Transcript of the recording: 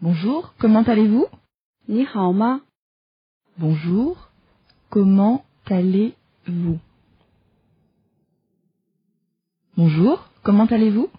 Bonjour, comment allez-vous? 你好吗？Bonjour, comment allez-vous? Bonjour, comment allez-vous?